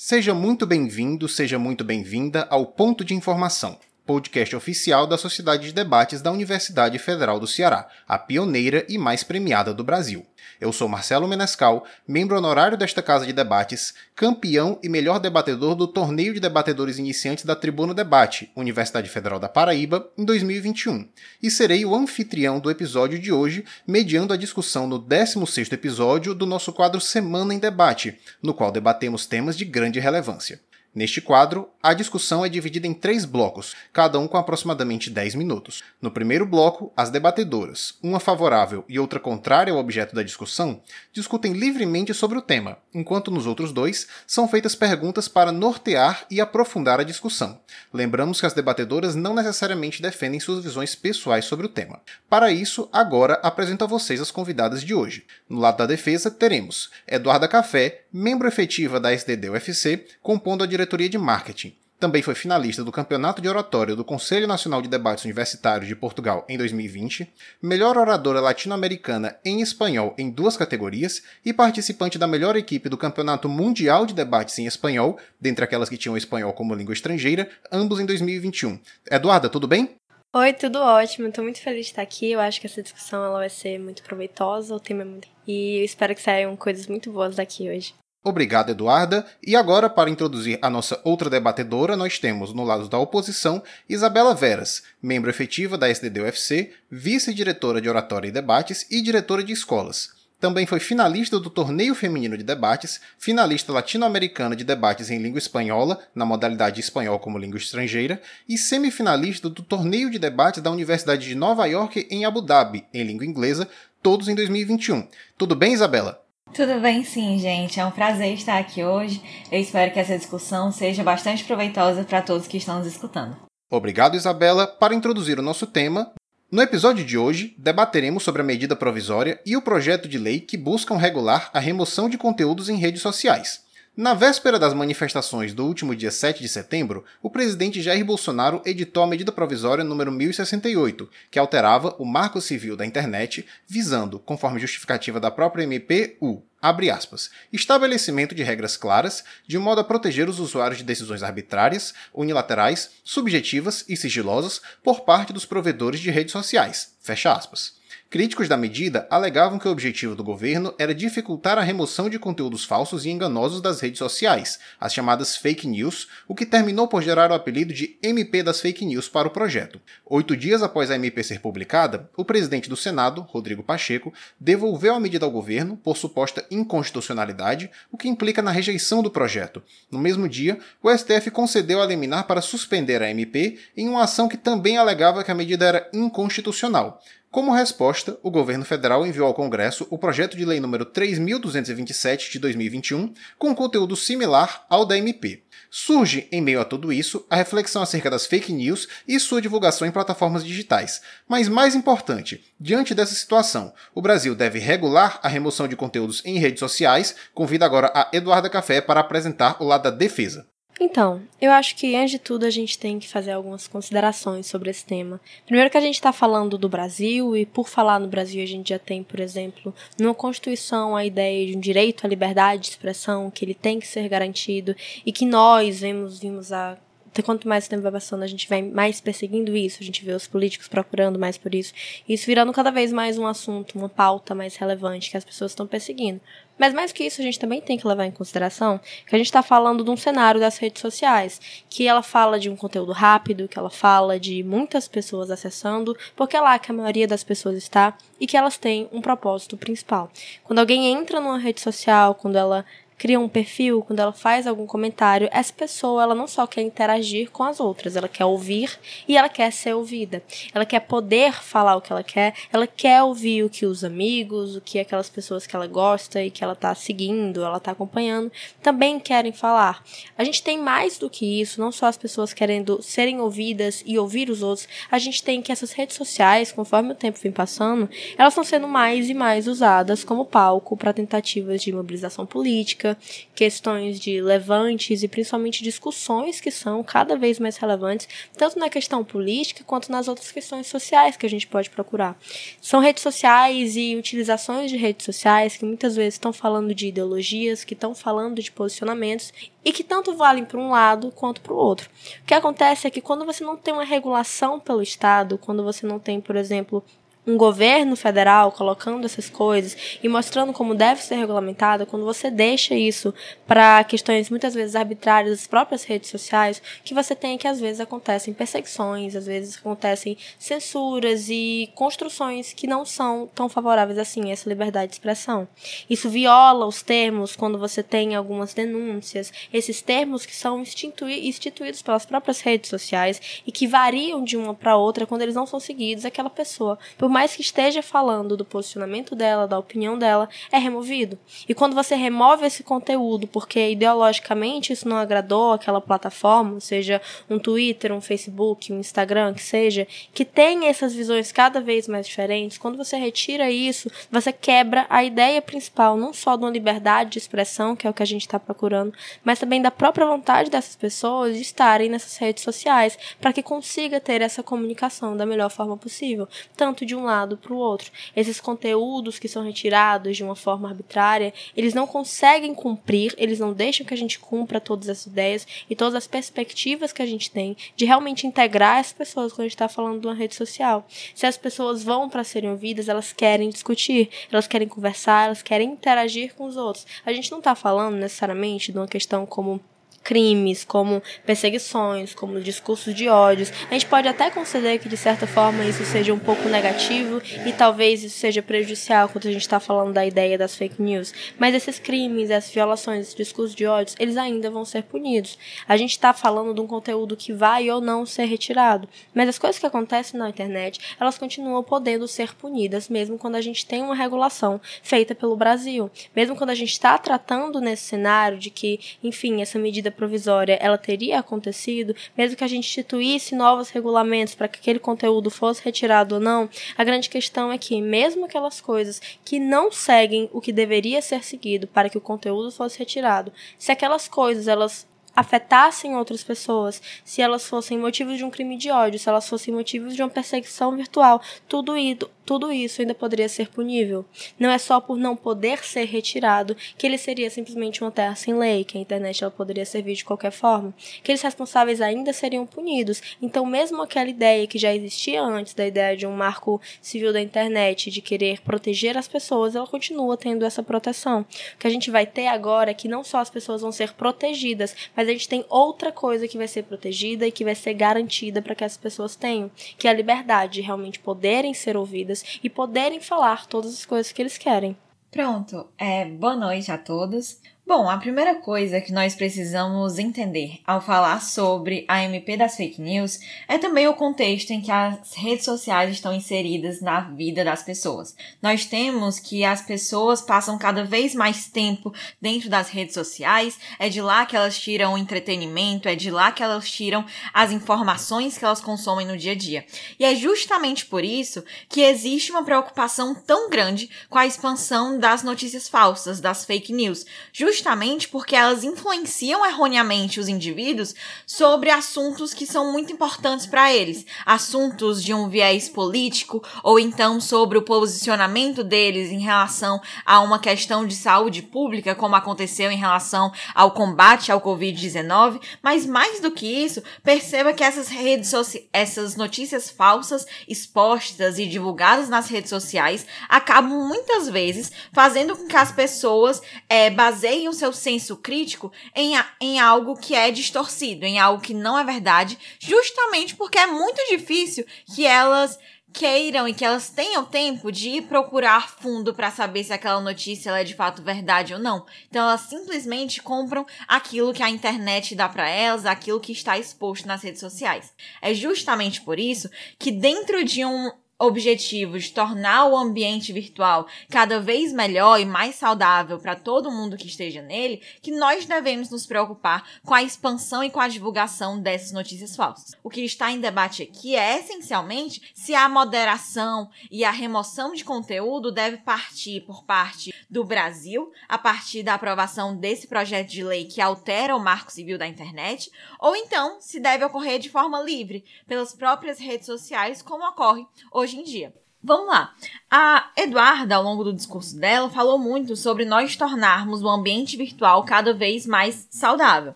Seja muito bem-vindo, seja muito bem-vinda ao Ponto de Informação, podcast oficial da Sociedade de Debates da Universidade Federal do Ceará, a pioneira e mais premiada do Brasil. Eu sou Marcelo Menescal, membro honorário desta casa de debates, campeão e melhor debatedor do Torneio de Debatedores Iniciantes da Tribuna Debate, Universidade Federal da Paraíba, em 2021, e serei o anfitrião do episódio de hoje, mediando a discussão no 16º episódio do nosso quadro Semana em Debate, no qual debatemos temas de grande relevância. Neste quadro, a discussão é dividida em três blocos, cada um com aproximadamente 10 minutos. No primeiro bloco, as debatedoras, uma favorável e outra contrária ao objeto da discussão, discutem livremente sobre o tema, enquanto nos outros dois são feitas perguntas para nortear e aprofundar a discussão. Lembramos que as debatedoras não necessariamente defendem suas visões pessoais sobre o tema. Para isso, agora apresento a vocês as convidadas de hoje. No lado da defesa, teremos Eduarda Café, membro efetiva da SDD-UFC, compondo a diretoria de marketing. Também foi finalista do Campeonato de Oratório do Conselho Nacional de Debates Universitários de Portugal em 2020, melhor oradora latino-americana em espanhol em duas categorias e participante da melhor equipe do Campeonato Mundial de Debates em Espanhol, dentre aquelas que tinham espanhol como língua estrangeira, ambos em 2021. Eduarda, tudo bem? Oi, tudo ótimo. Estou muito feliz de estar aqui. Eu acho que essa discussão ela vai ser muito proveitosa, o tema é muito... E eu espero que saiam coisas muito boas daqui hoje. Obrigado, Eduarda. E agora, para introduzir a nossa outra debatedora, nós temos, no lado da oposição, Isabela Veras, membro efetiva da SDD-UFC, vice-diretora de Oratória e Debates e diretora de escolas. Também foi finalista do Torneio Feminino de Debates, finalista latino-americana de debates em língua espanhola, na modalidade espanhol como língua estrangeira, e semifinalista do Torneio de Debates da Universidade de Nova York em Abu Dhabi, em língua inglesa, todos em 2021. Tudo bem, Isabela? Tudo bem, sim, gente. É um prazer estar aqui hoje. Eu espero que essa discussão seja bastante proveitosa para todos que estão nos escutando. Obrigado, Isabela. Para introduzir o nosso tema, no episódio de hoje, debateremos sobre a medida provisória e o projeto de lei que buscam regular a remoção de conteúdos em redes sociais. Na véspera das manifestações do último dia 7 de setembro, o presidente Jair Bolsonaro editou a medida provisória número 1068, que alterava o Marco Civil da Internet, visando, conforme justificativa da própria MP, o abre aspas, estabelecimento de regras claras de modo a proteger os usuários de decisões arbitrárias, unilaterais, subjetivas e sigilosas por parte dos provedores de redes sociais, fecha aspas. Críticos da medida alegavam que o objetivo do governo era dificultar a remoção de conteúdos falsos e enganosos das redes sociais, as chamadas fake news, o que terminou por gerar o apelido de MP das Fake News para o projeto. Oito dias após a MP ser publicada, o presidente do Senado, Rodrigo Pacheco, devolveu a medida ao governo por suposta inconstitucionalidade, o que implica na rejeição do projeto. No mesmo dia, o STF concedeu a liminar para suspender a MP em uma ação que também alegava que a medida era inconstitucional. Como resposta, o governo federal enviou ao Congresso o projeto de lei número 3227 de 2021, com conteúdo similar ao da MP. Surge, em meio a tudo isso, a reflexão acerca das fake news e sua divulgação em plataformas digitais. Mas mais importante, diante dessa situação, o Brasil deve regular a remoção de conteúdos em redes sociais. Convido agora a Eduarda Café para apresentar o lado da defesa. Então, eu acho que antes de tudo a gente tem que fazer algumas considerações sobre esse tema. Primeiro que a gente está falando do Brasil e por falar no Brasil a gente já tem, por exemplo, numa Constituição a ideia de um direito à liberdade de expressão que ele tem que ser garantido e que nós vemos vimos a quanto mais o tempo vai passando, a gente vai mais perseguindo isso, a gente vê os políticos procurando mais por isso, isso virando cada vez mais um assunto, uma pauta mais relevante que as pessoas estão perseguindo. Mas mais que isso, a gente também tem que levar em consideração que a gente está falando de um cenário das redes sociais, que ela fala de um conteúdo rápido, que ela fala de muitas pessoas acessando, porque é lá que a maioria das pessoas está e que elas têm um propósito principal. Quando alguém entra numa rede social, quando ela cria um perfil, quando ela faz algum comentário, essa pessoa ela não só quer interagir com as outras, ela quer ouvir e ela quer ser ouvida. Ela quer poder falar o que ela quer, ela quer ouvir o que os amigos, o que aquelas pessoas que ela gosta e que ela está seguindo, ela está acompanhando, também querem falar. A gente tem mais do que isso, não só as pessoas querendo serem ouvidas e ouvir os outros, a gente tem que essas redes sociais, conforme o tempo vem passando, elas estão sendo mais e mais usadas como palco para tentativas de mobilização política, política, questões de levantes e principalmente discussões que são cada vez mais relevantes, tanto na questão política quanto nas outras questões sociais que a gente pode procurar. São redes sociais e utilizações de redes sociais que muitas vezes estão falando de ideologias, que estão falando de posicionamentos e que tanto valem para um lado quanto para o outro. O que acontece é que quando você não tem uma regulação pelo Estado, quando você não tem, por exemplo, um governo federal colocando essas coisas e mostrando como deve ser regulamentada, quando você deixa isso para questões muitas vezes arbitrárias das próprias redes sociais, que você tem que às vezes acontecem perseguições, às vezes acontecem censuras e construções que não são tão favoráveis assim a essa liberdade de expressão. Isso viola os termos quando você tem algumas denúncias, esses termos que são instituídos pelas próprias redes sociais e que variam de uma para outra quando eles não são seguidos, aquela pessoa, por mais que esteja falando do posicionamento dela, da opinião dela, é removido. E quando você remove esse conteúdo porque ideologicamente isso não agradou aquela plataforma, seja um Twitter, um Facebook, um Instagram, que seja, que tem essas visões cada vez mais diferentes, quando você retira isso, você quebra a ideia principal, não só de uma liberdade de expressão, que é o que a gente está procurando, mas também da própria vontade dessas pessoas de estarem nessas redes sociais, para que consiga ter essa comunicação da melhor forma possível, tanto de um lado para o outro. Esses conteúdos que são retirados de uma forma arbitrária, eles não conseguem cumprir, eles não deixam que a gente cumpra todas as ideias e todas as perspectivas que a gente tem de realmente integrar as pessoas quando a gente está falando de uma rede social. Se as pessoas vão para serem ouvidas, elas querem discutir, elas querem conversar, elas querem interagir com os outros. A gente não está falando necessariamente de uma questão como crimes, como perseguições, como discursos de ódios. A gente pode até conceder que, de certa forma, isso seja um pouco negativo e talvez isso seja prejudicial quando a gente está falando da ideia das fake news. Mas esses crimes, essas violações, esses discursos de ódios, eles ainda vão ser punidos. A gente está falando de um conteúdo que vai ou não ser retirado. Mas as coisas que acontecem na internet, elas continuam podendo ser punidas, mesmo quando a gente tem uma regulação feita pelo Brasil. Mesmo quando a gente está tratando nesse cenário de que, enfim, essa medida provisória ela teria acontecido, mesmo que a gente instituísse novos regulamentos para que aquele conteúdo fosse retirado ou não, a grande questão é que, mesmo aquelas coisas que não seguem o que deveria ser seguido para que o conteúdo fosse retirado, se aquelas coisas elas afetassem outras pessoas, se elas fossem motivos de um crime de ódio, se elas fossem motivos de uma perseguição virtual, tudo isso, tudo isso ainda poderia ser punível. Não é só por não poder ser retirado que ele seria simplesmente uma terra sem lei, que a internet ela poderia servir de qualquer forma. Que eles responsáveis ainda seriam punidos. Então, mesmo aquela ideia que já existia antes da ideia de um marco civil da internet, de querer proteger as pessoas, ela continua tendo essa proteção. O que a gente vai ter agora é que não só as pessoas vão ser protegidas, mas a gente tem outra coisa que vai ser protegida e que vai ser garantida para que as pessoas tenham, que é a liberdade de realmente poderem ser ouvidas e poderem falar todas as coisas que eles querem. Pronto, é, boa noite a todos. Bom, a primeira coisa que nós precisamos entender ao falar sobre a MP das fake news é também o contexto em que as redes sociais estão inseridas na vida das pessoas. Nós temos que as pessoas passam cada vez mais tempo dentro das redes sociais, é de lá que elas tiram o entretenimento, é de lá que elas tiram as informações que elas consomem no dia a dia. E é justamente por isso que existe uma preocupação tão grande com a expansão das notícias falsas, das fake news. Just justamente porque elas influenciam erroneamente os indivíduos sobre assuntos que são muito importantes para eles, assuntos de um viés político ou então sobre o posicionamento deles em relação a uma questão de saúde pública, como aconteceu em relação ao combate ao COVID-19, mas mais do que isso, perceba que essas redes essas notícias falsas expostas e divulgadas nas redes sociais acabam muitas vezes fazendo com que as pessoas é, baseiem o seu senso crítico em, em algo que é distorcido, em algo que não é verdade, justamente porque é muito difícil que elas queiram e que elas tenham tempo de ir procurar fundo para saber se aquela notícia é de fato verdade ou não. Então elas simplesmente compram aquilo que a internet dá para elas, aquilo que está exposto nas redes sociais. É justamente por isso que dentro de um objetivo de tornar o ambiente virtual cada vez melhor e mais saudável para todo mundo que esteja nele, que nós devemos nos preocupar com a expansão e com a divulgação dessas notícias falsas. O que está em debate aqui é essencialmente se a moderação e a remoção de conteúdo deve partir por parte do Brasil, a partir da aprovação desse projeto de lei que altera o marco civil da internet, ou então se deve ocorrer de forma livre, pelas próprias redes sociais, como ocorre hoje em dia. Vamos lá. A Eduarda, ao longo do discurso dela, falou muito sobre nós tornarmos o ambiente virtual cada vez mais saudável.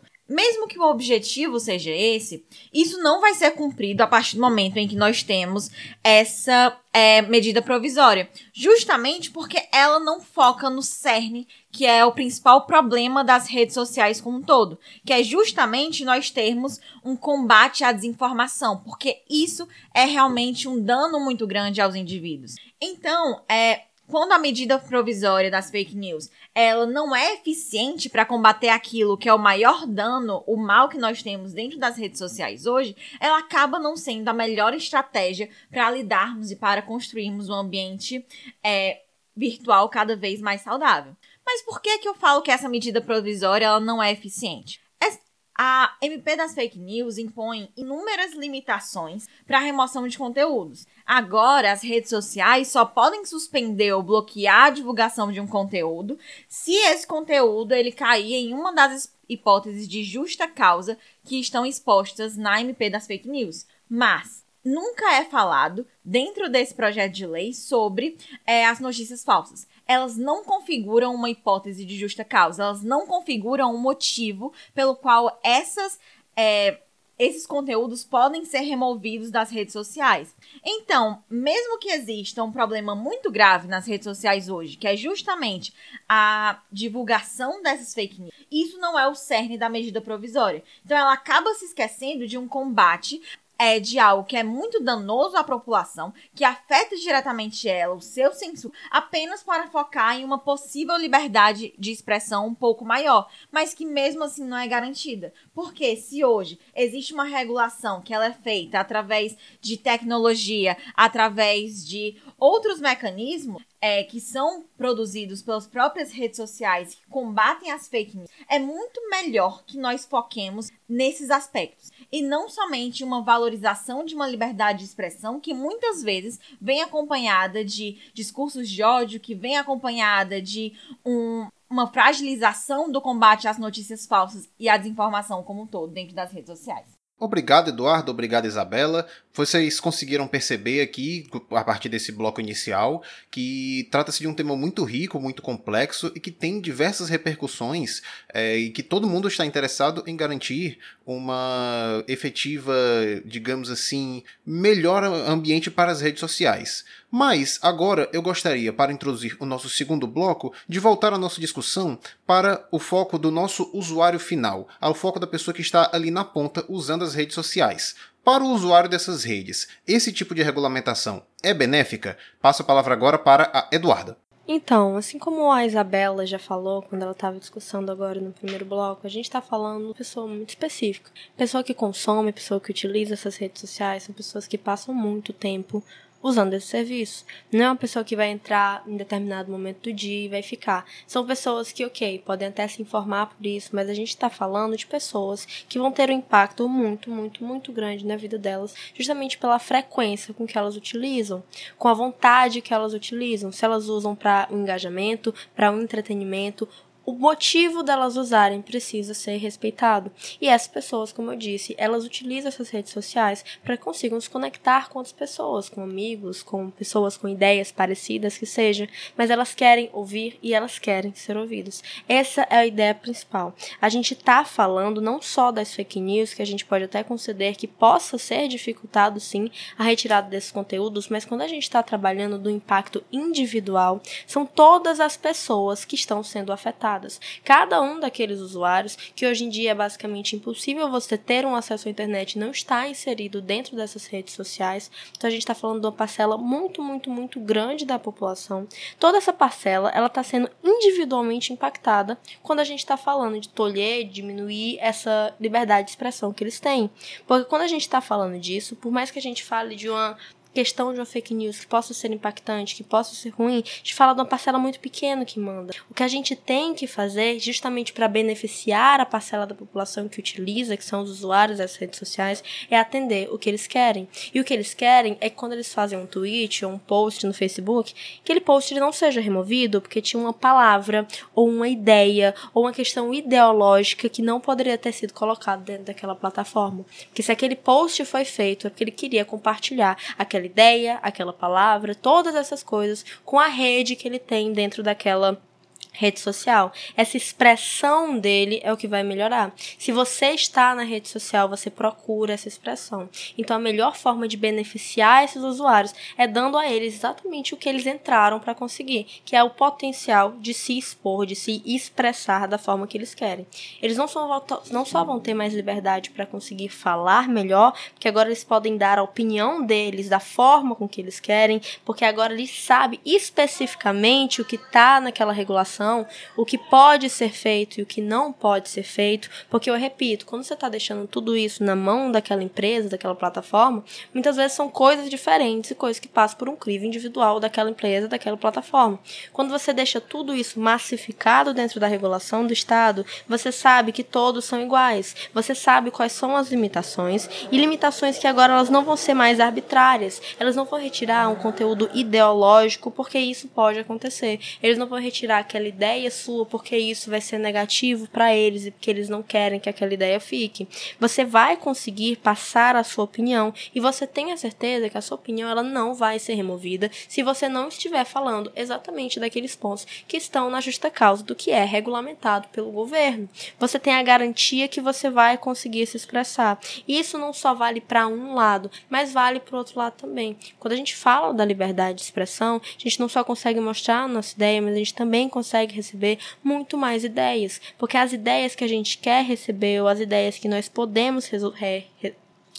Mesmo que o objetivo seja esse, isso não vai ser cumprido a partir do momento em que nós temos essa é, medida provisória. Justamente porque ela não foca no cerne, que é o principal problema das redes sociais como um todo. Que é justamente nós termos um combate à desinformação. Porque isso é realmente um dano muito grande aos indivíduos. Então, é, quando a medida provisória das fake news ela não é eficiente para combater aquilo que é o maior dano, o mal que nós temos dentro das redes sociais hoje, ela acaba não sendo a melhor estratégia para lidarmos e para construirmos um ambiente é, virtual cada vez mais saudável. Mas por que que eu falo que essa medida provisória ela não é eficiente? A MP das fake news impõe inúmeras limitações para a remoção de conteúdos. Agora, as redes sociais só podem suspender ou bloquear a divulgação de um conteúdo se esse conteúdo ele cair em uma das hipóteses de justa causa que estão expostas na MP das fake news. Mas nunca é falado dentro desse projeto de lei sobre é, as notícias falsas elas não configuram uma hipótese de justa causa, elas não configuram um motivo pelo qual essas. É, esses conteúdos podem ser removidos das redes sociais. Então, mesmo que exista um problema muito grave nas redes sociais hoje, que é justamente a divulgação dessas fake news, isso não é o cerne da medida provisória. Então, ela acaba se esquecendo de um combate é, de algo que é muito danoso à população, que afeta diretamente ela, o seu senso, apenas para focar em uma possível liberdade de expressão um pouco maior, mas que mesmo assim não é garantida. Porque se hoje existe uma regulação que ela é feita através de tecnologia, através de outros mecanismos, é, que são produzidos pelas próprias redes sociais que combatem as fake news, é muito melhor que nós foquemos nesses aspectos. E não somente uma valorização de uma liberdade de expressão que muitas vezes vem acompanhada de discursos de ódio, que vem acompanhada de um, uma fragilização do combate às notícias falsas e à desinformação como um todo dentro das redes sociais. Obrigado, Eduardo. Obrigado, Isabela. Vocês conseguiram perceber aqui, a partir desse bloco inicial, que trata-se de um tema muito rico, muito complexo e que tem diversas repercussões é, e que todo mundo está interessado em garantir uma efetiva, digamos assim, melhor ambiente para as redes sociais. Mas agora eu gostaria, para introduzir o nosso segundo bloco, de voltar a nossa discussão para o foco do nosso usuário final, ao foco da pessoa que está ali na ponta usando as redes sociais. Para o usuário dessas redes, esse tipo de regulamentação é benéfica? Passo a palavra agora para a Eduarda. Então, assim como a Isabela já falou quando ela estava discussando agora no primeiro bloco, a gente está falando de pessoa muito específica. Pessoa que consome, pessoa que utiliza essas redes sociais, são pessoas que passam muito tempo usando esse serviço. Não é uma pessoa que vai entrar em determinado momento do dia e vai ficar. São pessoas que, ok, podem até se informar por isso, mas a gente está falando de pessoas que vão ter um impacto muito, muito, muito grande na vida delas, justamente pela frequência com que elas utilizam, com a vontade que elas utilizam. Se elas usam para um engajamento, para um entretenimento o motivo delas usarem precisa ser respeitado. E essas pessoas, como eu disse, elas utilizam essas redes sociais para consigam se conectar com outras pessoas, com amigos, com pessoas com ideias parecidas que seja, mas elas querem ouvir e elas querem ser ouvidas. Essa é a ideia principal. A gente está falando não só das fake news, que a gente pode até conceder que possa ser dificultado sim a retirada desses conteúdos, mas quando a gente está trabalhando do impacto individual, são todas as pessoas que estão sendo afetadas Cada um daqueles usuários, que hoje em dia é basicamente impossível você ter um acesso à internet, não está inserido dentro dessas redes sociais. Então a gente está falando de uma parcela muito, muito, muito grande da população. Toda essa parcela, ela está sendo individualmente impactada quando a gente está falando de tolher, diminuir essa liberdade de expressão que eles têm. Porque quando a gente está falando disso, por mais que a gente fale de uma questão de uma fake news que possa ser impactante, que possa ser ruim, a gente fala de uma parcela muito pequena que manda. O que a gente tem que fazer, justamente para beneficiar a parcela da população que utiliza, que são os usuários das redes sociais, é atender o que eles querem. E o que eles querem é que quando eles fazem um tweet ou um post no Facebook, aquele post não seja removido porque tinha uma palavra ou uma ideia ou uma questão ideológica que não poderia ter sido colocado dentro daquela plataforma. Porque se aquele post foi feito é porque ele queria compartilhar aquela ideia, aquela palavra, todas essas coisas com a rede que ele tem dentro daquela rede social. Essa expressão dele é o que vai melhorar. Se você está na rede social, você procura essa expressão. Então a melhor forma de beneficiar esses usuários é dando a eles exatamente o que eles entraram para conseguir, que é o potencial de se expor, de se expressar da forma que eles querem. Eles não só, não só vão ter mais liberdade para conseguir falar melhor, porque agora eles podem dar a opinião deles da forma com que eles querem, porque agora eles sabem especificamente o que está naquela regulação o que pode ser feito e o que não pode ser feito, porque eu repito, quando você está deixando tudo isso na mão daquela empresa, daquela plataforma, muitas vezes são coisas diferentes e coisas que passam por um crivo individual daquela empresa, daquela plataforma. Quando você deixa tudo isso massificado dentro da regulação do Estado, você sabe que todos são iguais, você sabe quais são as limitações e limitações que agora elas não vão ser mais arbitrárias, elas não vão retirar um conteúdo ideológico, porque isso pode acontecer, eles não vão retirar aquela ideia sua porque isso vai ser negativo para eles e porque eles não querem que aquela ideia fique. Você vai conseguir passar a sua opinião e você tem a certeza que a sua opinião ela não vai ser removida se você não estiver falando exatamente daqueles pontos que estão na justa causa do que é regulamentado pelo governo. Você tem a garantia que você vai conseguir se expressar. E isso não só vale para um lado, mas vale para o outro lado também. Quando a gente fala da liberdade de expressão, a gente não só consegue mostrar a nossa ideia, mas a gente também consegue consegue receber muito mais ideias, porque as ideias que a gente quer receber ou as ideias que nós podemos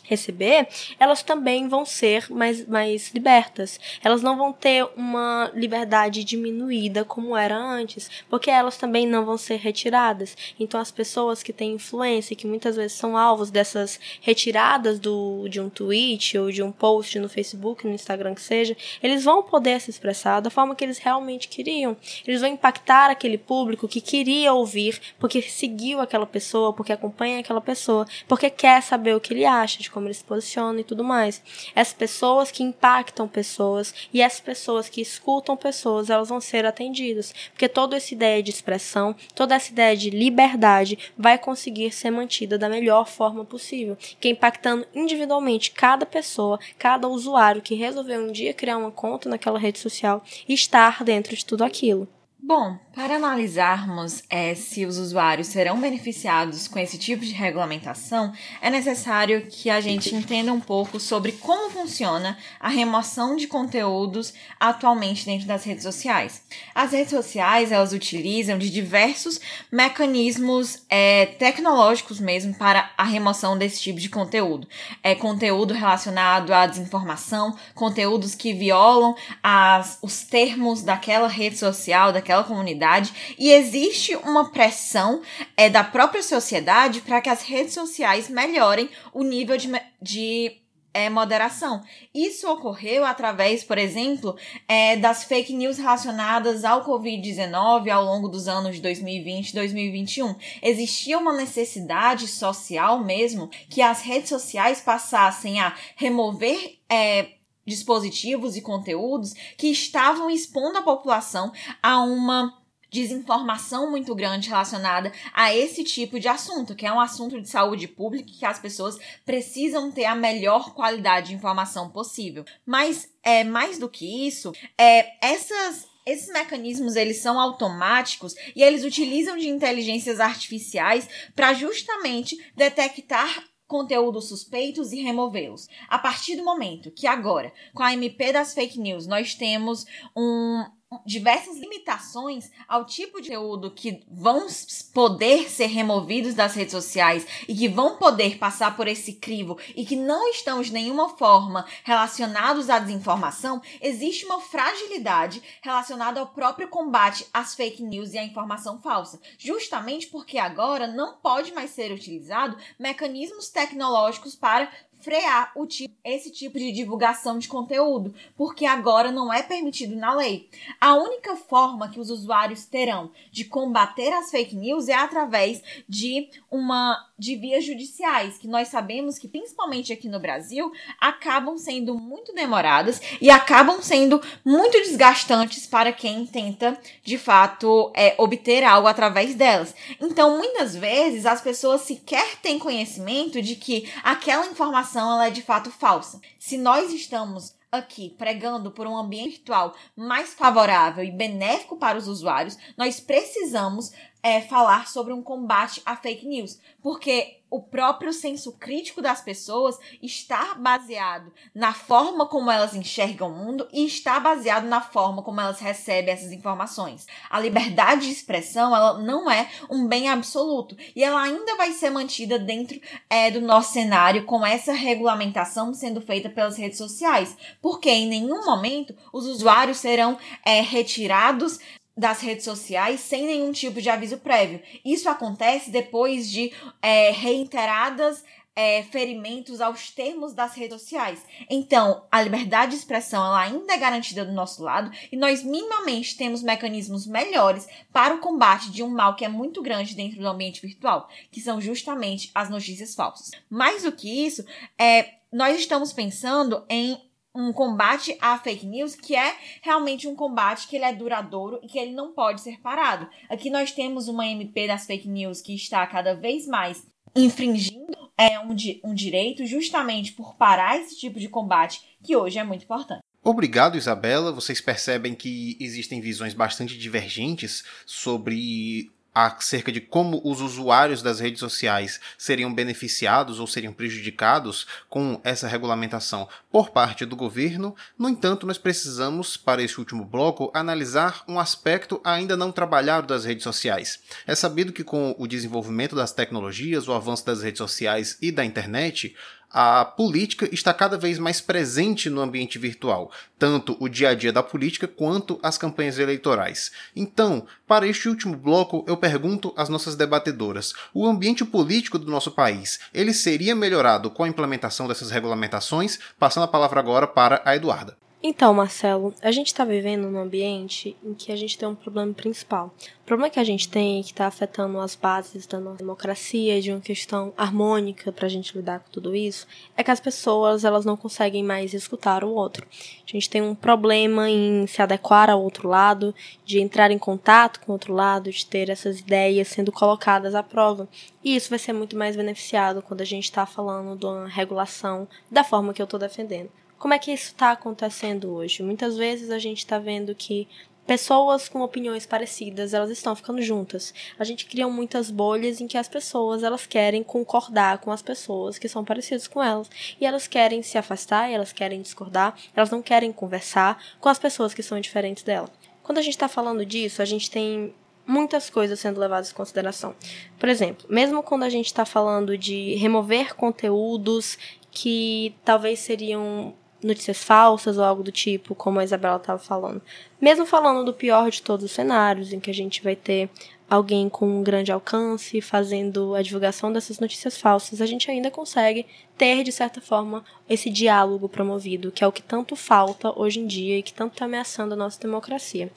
receber, elas também vão ser mais, mais libertas. Elas não vão ter uma liberdade diminuída como era antes, porque elas também não vão ser retiradas. Então, as pessoas que têm influência, que muitas vezes são alvos dessas retiradas do, de um tweet ou de um post no Facebook, no Instagram que seja, eles vão poder se expressar da forma que eles realmente queriam. Eles vão impactar aquele público que queria ouvir, porque seguiu aquela pessoa, porque acompanha aquela pessoa, porque quer saber o que ele acha de como ele se posiciona e tudo mais. As pessoas que impactam pessoas e as pessoas que escutam pessoas, elas vão ser atendidas, porque toda essa ideia de expressão, toda essa ideia de liberdade vai conseguir ser mantida da melhor forma possível, que é impactando individualmente cada pessoa, cada usuário que resolveu um dia criar uma conta naquela rede social e estar dentro de tudo aquilo. Bom, para analisarmos é, se os usuários serão beneficiados com esse tipo de regulamentação, é necessário que a gente entenda um pouco sobre como funciona a remoção de conteúdos atualmente dentro das redes sociais. As redes sociais elas utilizam de diversos mecanismos é, tecnológicos mesmo para a remoção desse tipo de conteúdo. É conteúdo relacionado à desinformação, conteúdos que violam as, os termos daquela rede social, daquela daquela comunidade e existe uma pressão é, da própria sociedade para que as redes sociais melhorem o nível de, de é, moderação. Isso ocorreu através, por exemplo, é, das fake news relacionadas ao Covid-19 ao longo dos anos de 2020 e 2021. Existia uma necessidade social mesmo que as redes sociais passassem a remover. É, dispositivos e conteúdos que estavam expondo a população a uma desinformação muito grande relacionada a esse tipo de assunto, que é um assunto de saúde pública que as pessoas precisam ter a melhor qualidade de informação possível. Mas é mais do que isso, é essas esses mecanismos eles são automáticos e eles utilizam de inteligências artificiais para justamente detectar conteúdos suspeitos e removê-los. A partir do momento que agora, com a MP das fake news, nós temos um diversas limitações ao tipo de conteúdo que vão poder ser removidos das redes sociais e que vão poder passar por esse crivo e que não estão de nenhuma forma relacionados à desinformação, existe uma fragilidade relacionada ao próprio combate às fake news e à informação falsa, justamente porque agora não pode mais ser utilizado mecanismos tecnológicos para frear o tipo, esse tipo de divulgação de conteúdo, porque agora não é permitido na lei. A única forma que os usuários terão de combater as fake news é através de uma de vias judiciais, que nós sabemos que principalmente aqui no Brasil acabam sendo muito demoradas e acabam sendo muito desgastantes para quem tenta de fato é, obter algo através delas. Então, muitas vezes as pessoas sequer têm conhecimento de que aquela informação ela é de fato falsa. Se nós estamos aqui pregando por um ambiente virtual mais favorável e benéfico para os usuários, nós precisamos é, falar sobre um combate à fake news, porque o próprio senso crítico das pessoas está baseado na forma como elas enxergam o mundo e está baseado na forma como elas recebem essas informações. A liberdade de expressão ela não é um bem absoluto. E ela ainda vai ser mantida dentro é, do nosso cenário com essa regulamentação sendo feita pelas redes sociais, porque em nenhum momento os usuários serão é, retirados das redes sociais sem nenhum tipo de aviso prévio. Isso acontece depois de é, reiteradas é, ferimentos aos termos das redes sociais. Então, a liberdade de expressão ela ainda é garantida do nosso lado e nós minimamente temos mecanismos melhores para o combate de um mal que é muito grande dentro do ambiente virtual, que são justamente as notícias falsas. Mais do que isso, é, nós estamos pensando em um combate à fake news que é realmente um combate que ele é duradouro e que ele não pode ser parado. Aqui nós temos uma MP das fake news que está cada vez mais infringindo é, um, um direito justamente por parar esse tipo de combate que hoje é muito importante. Obrigado, Isabela. Vocês percebem que existem visões bastante divergentes sobre acerca de como os usuários das redes sociais seriam beneficiados ou seriam prejudicados com essa regulamentação por parte do governo. No entanto, nós precisamos, para este último bloco, analisar um aspecto ainda não trabalhado das redes sociais. É sabido que com o desenvolvimento das tecnologias, o avanço das redes sociais e da internet, a política está cada vez mais presente no ambiente virtual, tanto o dia a dia da política quanto as campanhas eleitorais. Então, para este último bloco, eu pergunto às nossas debatedoras: o ambiente político do nosso país, ele seria melhorado com a implementação dessas regulamentações? Passando a palavra agora para a Eduarda. Então, Marcelo, a gente está vivendo num ambiente em que a gente tem um problema principal. O problema que a gente tem, que está afetando as bases da nossa democracia, de uma questão harmônica para a gente lidar com tudo isso, é que as pessoas elas não conseguem mais escutar o outro. A gente tem um problema em se adequar ao outro lado, de entrar em contato com o outro lado, de ter essas ideias sendo colocadas à prova. E isso vai ser muito mais beneficiado quando a gente está falando de uma regulação da forma que eu estou defendendo. Como é que isso está acontecendo hoje? Muitas vezes a gente está vendo que pessoas com opiniões parecidas elas estão ficando juntas. A gente cria muitas bolhas em que as pessoas elas querem concordar com as pessoas que são parecidas com elas e elas querem se afastar, elas querem discordar, elas não querem conversar com as pessoas que são diferentes dela. Quando a gente está falando disso, a gente tem muitas coisas sendo levadas em consideração. Por exemplo, mesmo quando a gente está falando de remover conteúdos que talvez seriam notícias falsas ou algo do tipo, como a Isabela estava falando. Mesmo falando do pior de todos os cenários, em que a gente vai ter alguém com um grande alcance fazendo a divulgação dessas notícias falsas, a gente ainda consegue ter, de certa forma, esse diálogo promovido, que é o que tanto falta hoje em dia e que tanto está ameaçando a nossa democracia.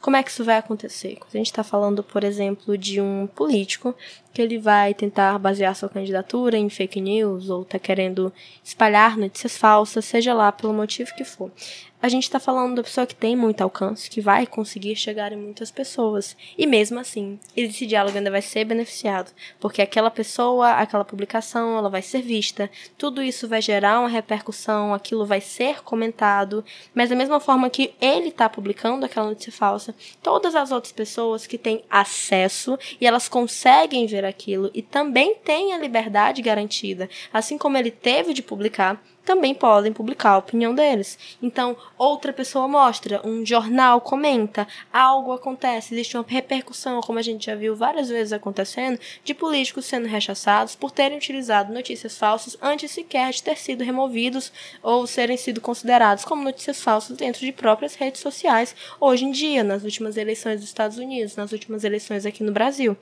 Como é que isso vai acontecer? Quando a gente está falando, por exemplo, de um político que ele vai tentar basear sua candidatura em fake news ou está querendo espalhar notícias falsas, seja lá pelo motivo que for a gente está falando da pessoa que tem muito alcance, que vai conseguir chegar em muitas pessoas. E mesmo assim, esse diálogo ainda vai ser beneficiado, porque aquela pessoa, aquela publicação, ela vai ser vista, tudo isso vai gerar uma repercussão, aquilo vai ser comentado, mas da mesma forma que ele está publicando aquela notícia falsa, todas as outras pessoas que têm acesso e elas conseguem ver aquilo e também têm a liberdade garantida, assim como ele teve de publicar, também podem publicar a opinião deles. Então, outra pessoa mostra, um jornal comenta, algo acontece, existe uma repercussão, como a gente já viu várias vezes acontecendo, de políticos sendo rechaçados por terem utilizado notícias falsas antes sequer de ter sido removidos ou serem sido considerados como notícias falsas dentro de próprias redes sociais hoje em dia, nas últimas eleições dos Estados Unidos, nas últimas eleições aqui no Brasil.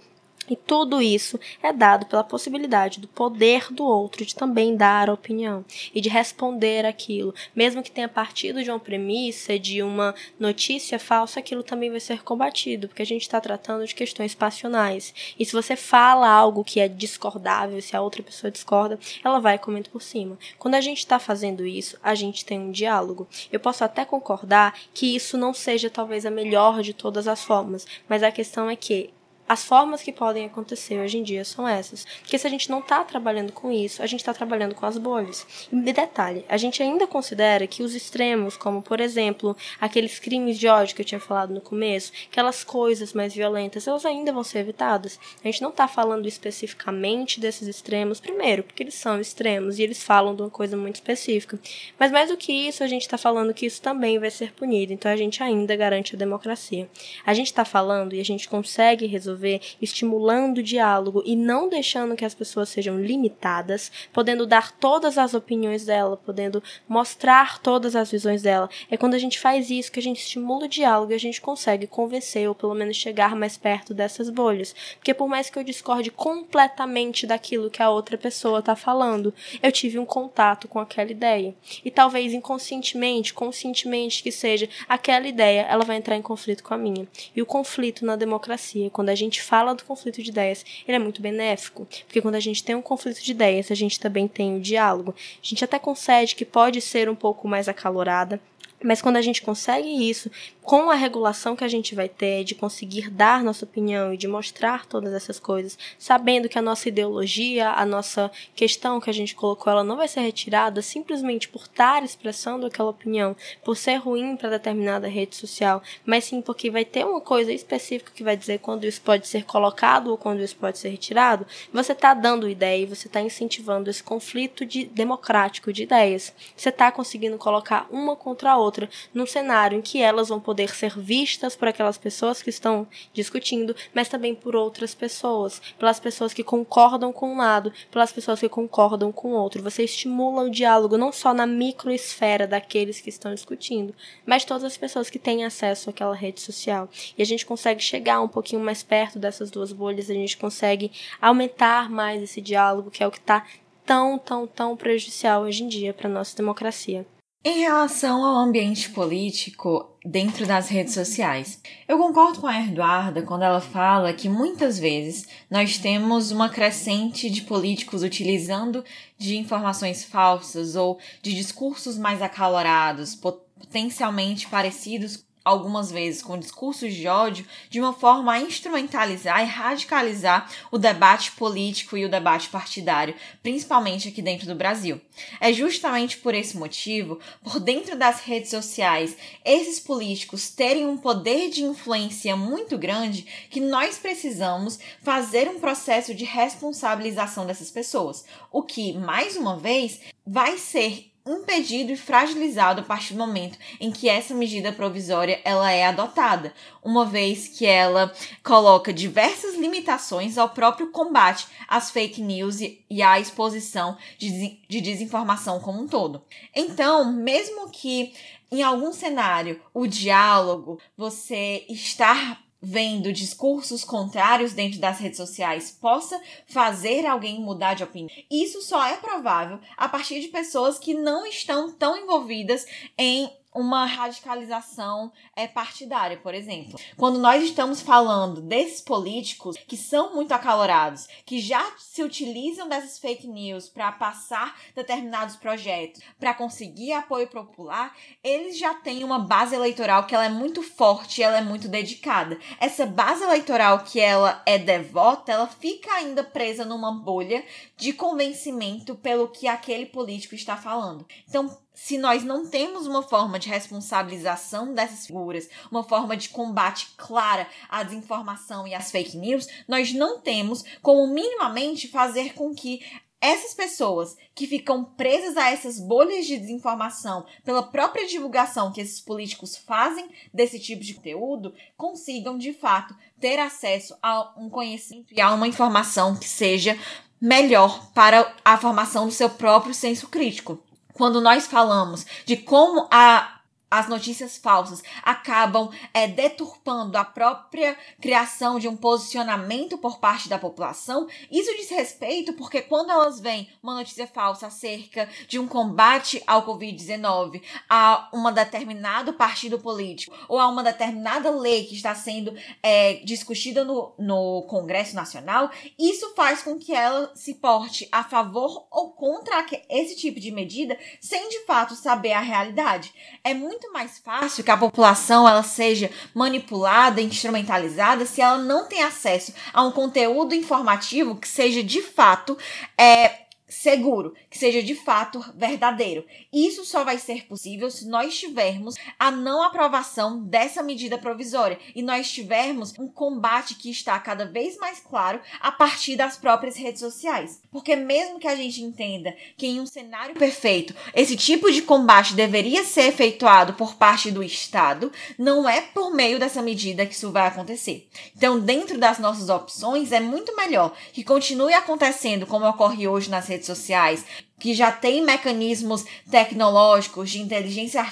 E tudo isso é dado pela possibilidade do poder do outro de também dar opinião e de responder aquilo. Mesmo que tenha partido de uma premissa, de uma notícia falsa, aquilo também vai ser combatido, porque a gente está tratando de questões passionais. E se você fala algo que é discordável, se a outra pessoa discorda, ela vai comendo por cima. Quando a gente está fazendo isso, a gente tem um diálogo. Eu posso até concordar que isso não seja talvez a melhor de todas as formas, mas a questão é que as formas que podem acontecer hoje em dia são essas. Porque se a gente não está trabalhando com isso, a gente está trabalhando com as bolhas. E detalhe, a gente ainda considera que os extremos, como por exemplo, aqueles crimes de ódio que eu tinha falado no começo, aquelas coisas mais violentas, elas ainda vão ser evitadas. A gente não está falando especificamente desses extremos, primeiro, porque eles são extremos e eles falam de uma coisa muito específica. Mas mais do que isso, a gente está falando que isso também vai ser punido. Então a gente ainda garante a democracia. A gente está falando e a gente consegue resolver resolver, estimulando o diálogo e não deixando que as pessoas sejam limitadas, podendo dar todas as opiniões dela, podendo mostrar todas as visões dela. É quando a gente faz isso que a gente estimula o diálogo e a gente consegue convencer ou pelo menos chegar mais perto dessas bolhas. Porque por mais que eu discorde completamente daquilo que a outra pessoa está falando, eu tive um contato com aquela ideia. E talvez inconscientemente, conscientemente que seja, aquela ideia, ela vai entrar em conflito com a minha. E o conflito na democracia, quando a gente gente fala do conflito de ideias, ele é muito benéfico, porque quando a gente tem um conflito de ideias, a gente também tem o diálogo. A gente até concede que pode ser um pouco mais acalorada, mas quando a gente consegue isso, com a regulação que a gente vai ter de conseguir dar nossa opinião e de mostrar todas essas coisas, sabendo que a nossa ideologia, a nossa questão que a gente colocou, ela não vai ser retirada simplesmente por estar expressando aquela opinião, por ser ruim para determinada rede social, mas sim porque vai ter uma coisa específica que vai dizer quando isso pode ser colocado ou quando isso pode ser retirado, você está dando ideia e você está incentivando esse conflito de, democrático de ideias. Você está conseguindo colocar uma contra a outra num cenário em que elas vão poder poder ser vistas por aquelas pessoas que estão discutindo, mas também por outras pessoas, pelas pessoas que concordam com um lado, pelas pessoas que concordam com o outro. Você estimula o diálogo não só na microesfera daqueles que estão discutindo, mas todas as pessoas que têm acesso àquela rede social. E a gente consegue chegar um pouquinho mais perto dessas duas bolhas, a gente consegue aumentar mais esse diálogo, que é o que está tão, tão, tão prejudicial hoje em dia para nossa democracia. Em relação ao ambiente político dentro das redes sociais, eu concordo com a Eduarda quando ela fala que muitas vezes nós temos uma crescente de políticos utilizando de informações falsas ou de discursos mais acalorados, potencialmente parecidos algumas vezes com discursos de ódio, de uma forma a instrumentalizar e radicalizar o debate político e o debate partidário, principalmente aqui dentro do Brasil. É justamente por esse motivo, por dentro das redes sociais, esses políticos terem um poder de influência muito grande que nós precisamos fazer um processo de responsabilização dessas pessoas, o que, mais uma vez, vai ser impedido e fragilizado a partir do momento em que essa medida provisória ela é adotada, uma vez que ela coloca diversas limitações ao próprio combate às fake news e à exposição de, de desinformação como um todo. Então, mesmo que em algum cenário o diálogo, você estar vendo discursos contrários dentro das redes sociais possa fazer alguém mudar de opinião. Isso só é provável a partir de pessoas que não estão tão envolvidas em uma radicalização é, partidária, por exemplo. Quando nós estamos falando desses políticos que são muito acalorados, que já se utilizam dessas fake news para passar determinados projetos, para conseguir apoio popular, eles já têm uma base eleitoral que ela é muito forte, ela é muito dedicada. Essa base eleitoral que ela é devota, ela fica ainda presa numa bolha de convencimento pelo que aquele político está falando. Então, se nós não temos uma forma de responsabilização dessas figuras, uma forma de combate clara à desinformação e às fake news, nós não temos como minimamente fazer com que essas pessoas que ficam presas a essas bolhas de desinformação pela própria divulgação que esses políticos fazem desse tipo de conteúdo consigam de fato ter acesso a um conhecimento e a uma informação que seja melhor para a formação do seu próprio senso crítico quando nós falamos de como a as notícias falsas acabam é, deturpando a própria criação de um posicionamento por parte da população. Isso diz respeito porque quando elas veem uma notícia falsa acerca de um combate ao Covid-19 a um determinado partido político ou a uma determinada lei que está sendo é, discutida no, no Congresso Nacional, isso faz com que ela se porte a favor ou contra esse tipo de medida sem de fato saber a realidade. É muito muito mais fácil que a população ela seja manipulada, instrumentalizada, se ela não tem acesso a um conteúdo informativo que seja de fato é, seguro, que seja de fato verdadeiro. Isso só vai ser possível se nós tivermos a não aprovação dessa medida provisória e nós tivermos um combate que está cada vez mais claro a partir das próprias redes sociais. Porque mesmo que a gente entenda que em um cenário perfeito esse tipo de combate deveria ser efetuado por parte do Estado, não é por meio dessa medida que isso vai acontecer. Então, dentro das nossas opções, é muito melhor que continue acontecendo como ocorre hoje nas redes redes sociais, que já tem mecanismos tecnológicos de inteligência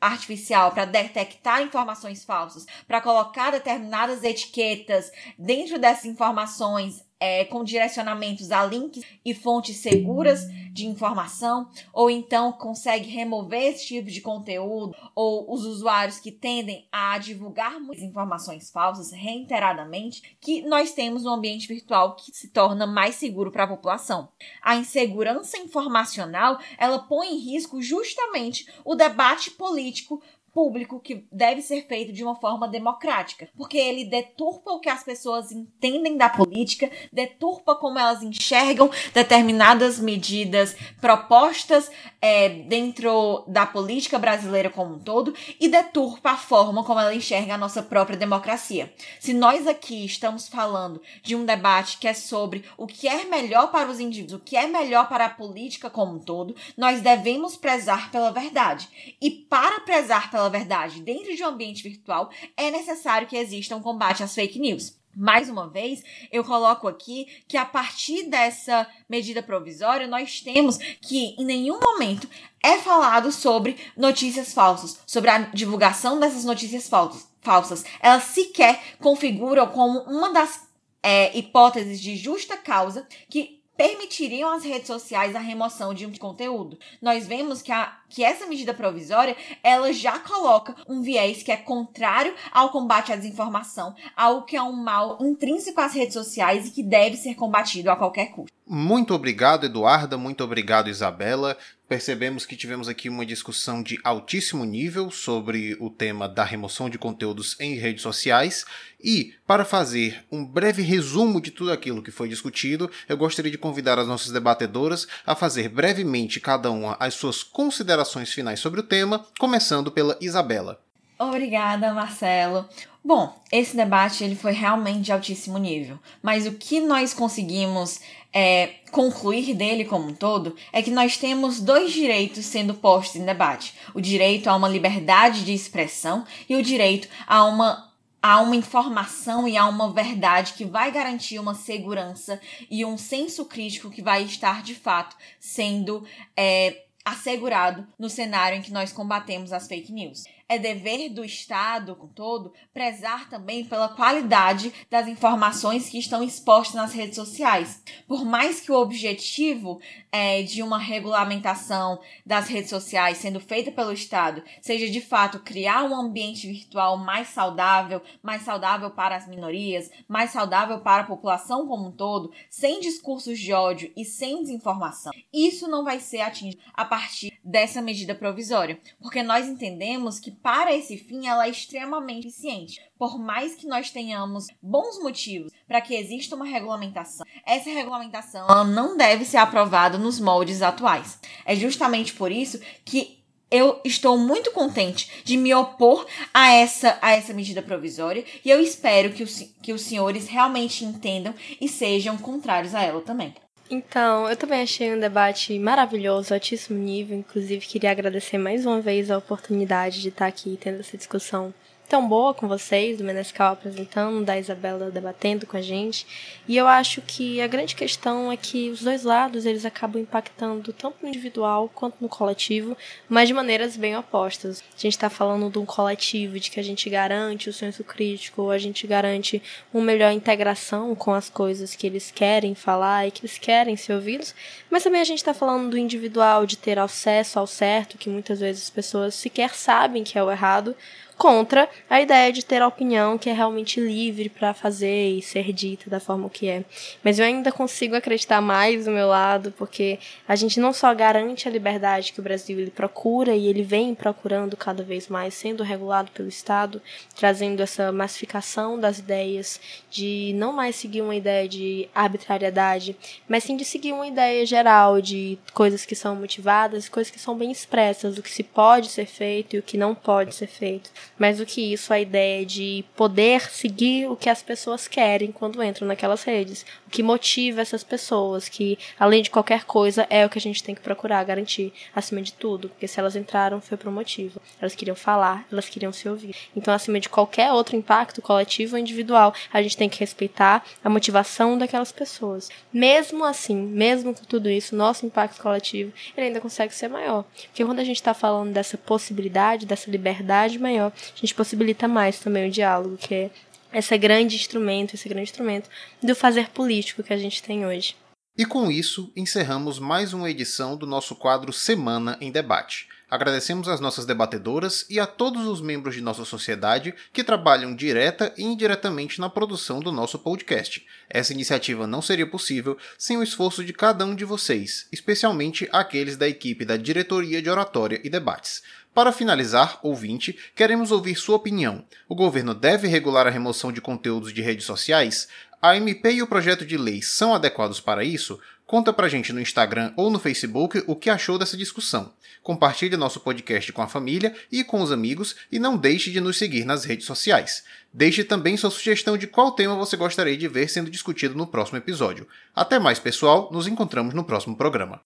artificial para detectar informações falsas, para colocar determinadas etiquetas dentro dessas informações é, com direcionamentos a links e fontes seguras de informação, ou então consegue remover esse tipo de conteúdo, ou os usuários que tendem a divulgar muitas informações falsas reiteradamente, que nós temos um ambiente virtual que se torna mais seguro para a população. A insegurança informacional, ela põe em risco justamente o debate político público que deve ser feito de uma forma democrática, porque ele deturpa o que as pessoas entendem da política, deturpa como elas enxergam determinadas medidas propostas é, dentro da política brasileira como um todo e deturpa a forma como ela enxerga a nossa própria democracia. Se nós aqui estamos falando de um debate que é sobre o que é melhor para os indivíduos, o que é melhor para a política como um todo, nós devemos prezar pela verdade. E para prezar pela verdade dentro de um ambiente virtual, é necessário que exista um combate às fake news. Mais uma vez, eu coloco aqui que a partir dessa medida provisória, nós temos que em nenhum momento é falado sobre notícias falsas, sobre a divulgação dessas notícias falsas. falsas. Elas sequer configuram como uma das é, hipóteses de justa causa que permitiriam às redes sociais a remoção de um conteúdo. Nós vemos que, a, que essa medida provisória, ela já coloca um viés que é contrário ao combate à desinformação, algo que é um mal intrínseco às redes sociais e que deve ser combatido a qualquer custo. Muito obrigado, Eduarda. Muito obrigado, Isabela. Percebemos que tivemos aqui uma discussão de altíssimo nível sobre o tema da remoção de conteúdos em redes sociais. E, para fazer um breve resumo de tudo aquilo que foi discutido, eu gostaria de convidar as nossas debatedoras a fazer brevemente cada uma as suas considerações finais sobre o tema, começando pela Isabela. Obrigada, Marcelo. Bom, esse debate ele foi realmente de altíssimo nível, mas o que nós conseguimos é, concluir dele como um todo é que nós temos dois direitos sendo postos em debate: o direito a uma liberdade de expressão e o direito a uma a uma informação e a uma verdade que vai garantir uma segurança e um senso crítico que vai estar de fato sendo é, assegurado no cenário em que nós combatemos as fake news. É dever do Estado, com todo, prezar também pela qualidade das informações que estão expostas nas redes sociais. Por mais que o objetivo é, de uma regulamentação das redes sociais sendo feita pelo Estado seja de fato criar um ambiente virtual mais saudável, mais saudável para as minorias, mais saudável para a população como um todo, sem discursos de ódio e sem desinformação, isso não vai ser atingido a partir dessa medida provisória, porque nós entendemos que para esse fim ela é extremamente eficiente. Por mais que nós tenhamos bons motivos para que exista uma regulamentação, essa regulamentação não deve ser aprovada nos moldes atuais. É justamente por isso que eu estou muito contente de me opor a essa, a essa medida provisória e eu espero que os, que os senhores realmente entendam e sejam contrários a ela também. Então, eu também achei um debate maravilhoso, altíssimo nível. Inclusive, queria agradecer mais uma vez a oportunidade de estar aqui tendo essa discussão tão boa com vocês, do Menescal apresentando, da Isabela debatendo com a gente. E eu acho que a grande questão é que os dois lados eles acabam impactando tanto no individual quanto no coletivo, mas de maneiras bem opostas. A gente está falando de um coletivo, de que a gente garante o senso crítico, a gente garante uma melhor integração com as coisas que eles querem falar e que eles querem ser ouvidos, mas também a gente está falando do individual, de ter acesso ao certo, que muitas vezes as pessoas sequer sabem que é o errado, contra a ideia de ter a opinião que é realmente livre para fazer e ser dita da forma que é. Mas eu ainda consigo acreditar mais do meu lado, porque a gente não só garante a liberdade que o Brasil ele procura e ele vem procurando cada vez mais, sendo regulado pelo Estado, trazendo essa massificação das ideias de não mais seguir uma ideia de arbitrariedade, mas sim de seguir uma ideia geral de coisas que são motivadas, coisas que são bem expressas, o que se pode ser feito e o que não pode ser feito. Mais do que isso, a ideia de poder seguir o que as pessoas querem quando entram naquelas redes. O que motiva essas pessoas, que além de qualquer coisa, é o que a gente tem que procurar garantir acima de tudo. Porque se elas entraram, foi por um motivo. Elas queriam falar, elas queriam se ouvir. Então, acima de qualquer outro impacto, coletivo ou individual, a gente tem que respeitar a motivação daquelas pessoas. Mesmo assim, mesmo com tudo isso, nosso impacto coletivo, ele ainda consegue ser maior. Porque quando a gente está falando dessa possibilidade, dessa liberdade maior, a gente possibilita mais também o diálogo, que é esse grande instrumento, esse grande instrumento do fazer político que a gente tem hoje. E com isso, encerramos mais uma edição do nosso quadro Semana em Debate. Agradecemos às nossas debatedoras e a todos os membros de nossa sociedade que trabalham direta e indiretamente na produção do nosso podcast. Essa iniciativa não seria possível sem o esforço de cada um de vocês, especialmente aqueles da equipe da Diretoria de Oratória e Debates. Para finalizar, ouvinte, queremos ouvir sua opinião. O governo deve regular a remoção de conteúdos de redes sociais? A MP e o projeto de lei são adequados para isso? Conta pra gente no Instagram ou no Facebook o que achou dessa discussão. Compartilhe nosso podcast com a família e com os amigos e não deixe de nos seguir nas redes sociais. Deixe também sua sugestão de qual tema você gostaria de ver sendo discutido no próximo episódio. Até mais, pessoal, nos encontramos no próximo programa.